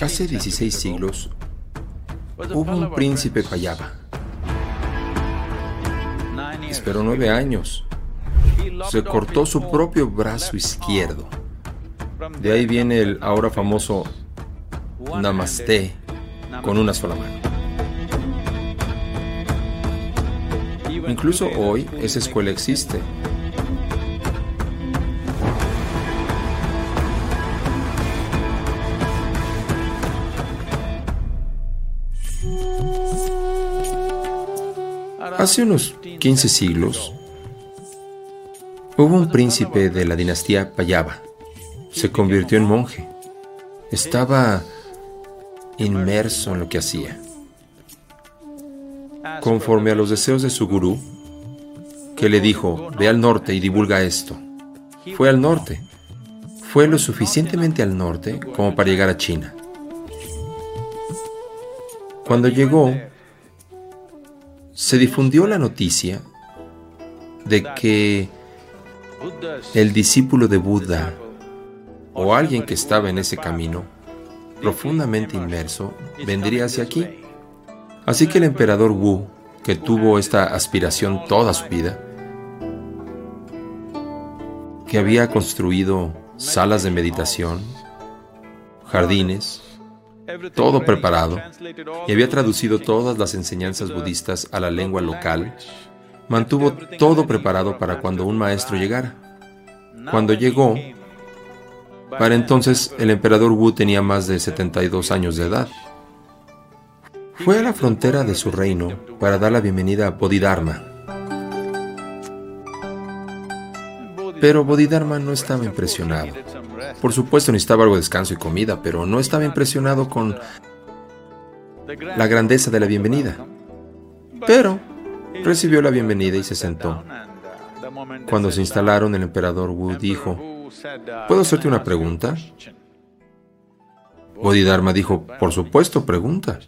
Hace 16 siglos hubo un príncipe Payaba. Esperó nueve años. Se cortó su propio brazo izquierdo. De ahí viene el ahora famoso Namaste con una sola mano. Incluso hoy esa escuela existe. Hace unos 15 siglos hubo un príncipe de la dinastía Payaba. Se convirtió en monje. Estaba inmerso en lo que hacía. Conforme a los deseos de su gurú, que le dijo, ve al norte y divulga esto. Fue al norte. Fue lo suficientemente al norte como para llegar a China. Cuando llegó, se difundió la noticia de que el discípulo de Buda o alguien que estaba en ese camino, profundamente inmerso, vendría hacia aquí. Así que el emperador Wu, que tuvo esta aspiración toda su vida, que había construido salas de meditación, jardines, todo preparado, y había traducido todas las enseñanzas budistas a la lengua local, mantuvo todo preparado para cuando un maestro llegara. Cuando llegó, para entonces el emperador Wu tenía más de 72 años de edad. Fue a la frontera de su reino para dar la bienvenida a Bodhidharma. Pero Bodhidharma no estaba impresionado. Por supuesto necesitaba algo de descanso y comida, pero no estaba impresionado con la grandeza de la bienvenida. Pero recibió la bienvenida y se sentó. Cuando se instalaron, el emperador Wu dijo, ¿puedo hacerte una pregunta? Bodhidharma dijo, por supuesto, pregunta.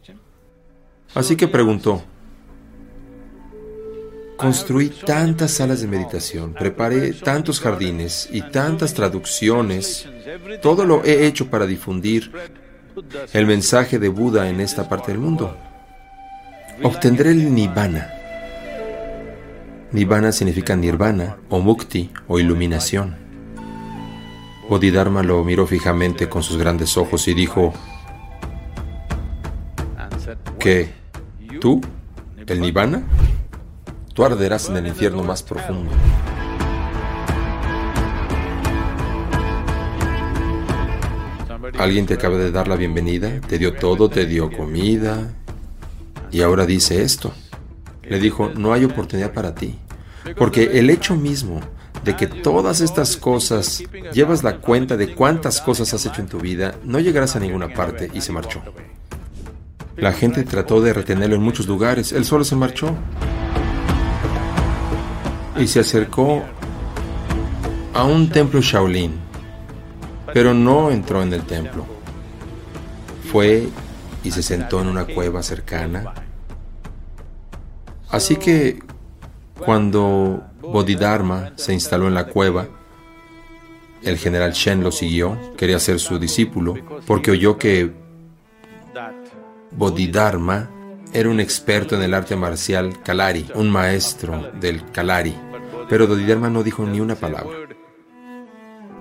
Así que preguntó, Construí tantas salas de meditación, preparé tantos jardines y tantas traducciones. Todo lo he hecho para difundir el mensaje de Buda en esta parte del mundo. Obtendré el nirvana. Nirvana significa nirvana o mukti o iluminación. Bodhidharma lo miró fijamente con sus grandes ojos y dijo, ¿qué? ¿Tú? ¿El nirvana? Tú arderás en el infierno más profundo. Alguien te acaba de dar la bienvenida, te dio todo, te dio comida y ahora dice esto. Le dijo, no hay oportunidad para ti, porque el hecho mismo de que todas estas cosas llevas la cuenta de cuántas cosas has hecho en tu vida, no llegarás a ninguna parte y se marchó. La gente trató de retenerlo en muchos lugares, él solo se marchó y se acercó a un templo Shaolin, pero no entró en el templo. Fue y se sentó en una cueva cercana. Así que cuando Bodhidharma se instaló en la cueva, el general Shen lo siguió, quería ser su discípulo, porque oyó que Bodhidharma era un experto en el arte marcial Kalari, un maestro del Kalari. Pero Bodhidharma no dijo ni una palabra.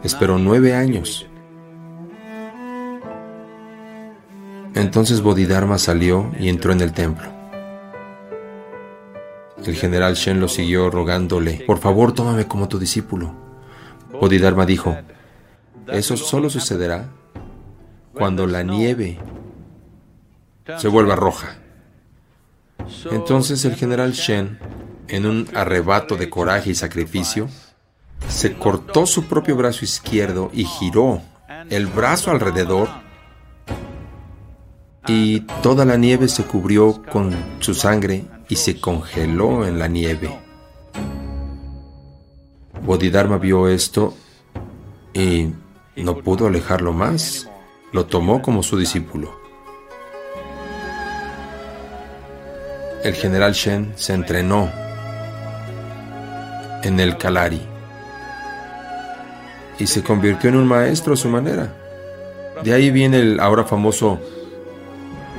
Esperó nueve años. Entonces Bodhidharma salió y entró en el templo. El general Shen lo siguió rogándole, por favor tómame como tu discípulo. Bodhidharma dijo, eso solo sucederá cuando la nieve se vuelva roja. Entonces el general Shen, en un arrebato de coraje y sacrificio, se cortó su propio brazo izquierdo y giró el brazo alrededor y toda la nieve se cubrió con su sangre y se congeló en la nieve. Bodhidharma vio esto y no pudo alejarlo más. Lo tomó como su discípulo. El general Shen se entrenó en el Kalari y se convirtió en un maestro a su manera. De ahí viene el ahora famoso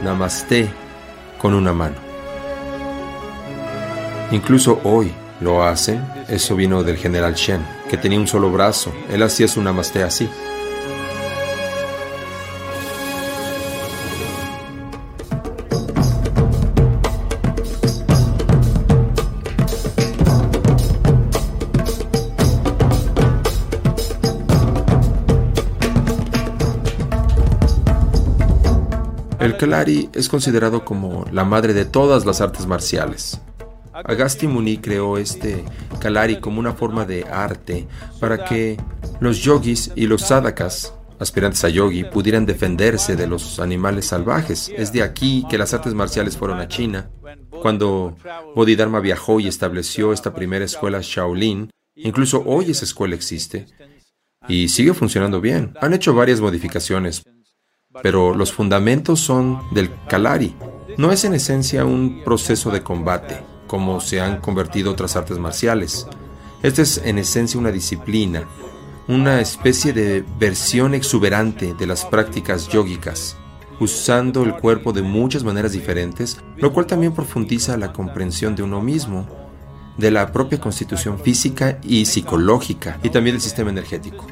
Namaste con una mano. Incluso hoy lo hacen. Eso vino del general Shen, que tenía un solo brazo. Él hacía su Namaste así. El Kalari es considerado como la madre de todas las artes marciales. Agasti Muni creó este Kalari como una forma de arte para que los yogis y los sadhakas, aspirantes a yogi, pudieran defenderse de los animales salvajes. Es de aquí que las artes marciales fueron a China. Cuando Bodhidharma viajó y estableció esta primera escuela Shaolin, incluso hoy esa escuela existe y sigue funcionando bien. Han hecho varias modificaciones, pero los fundamentos son del Kalari. No es en esencia un proceso de combate, como se han convertido otras artes marciales. Esta es en esencia una disciplina, una especie de versión exuberante de las prácticas yógicas, usando el cuerpo de muchas maneras diferentes, lo cual también profundiza la comprensión de uno mismo, de la propia constitución física y psicológica, y también del sistema energético.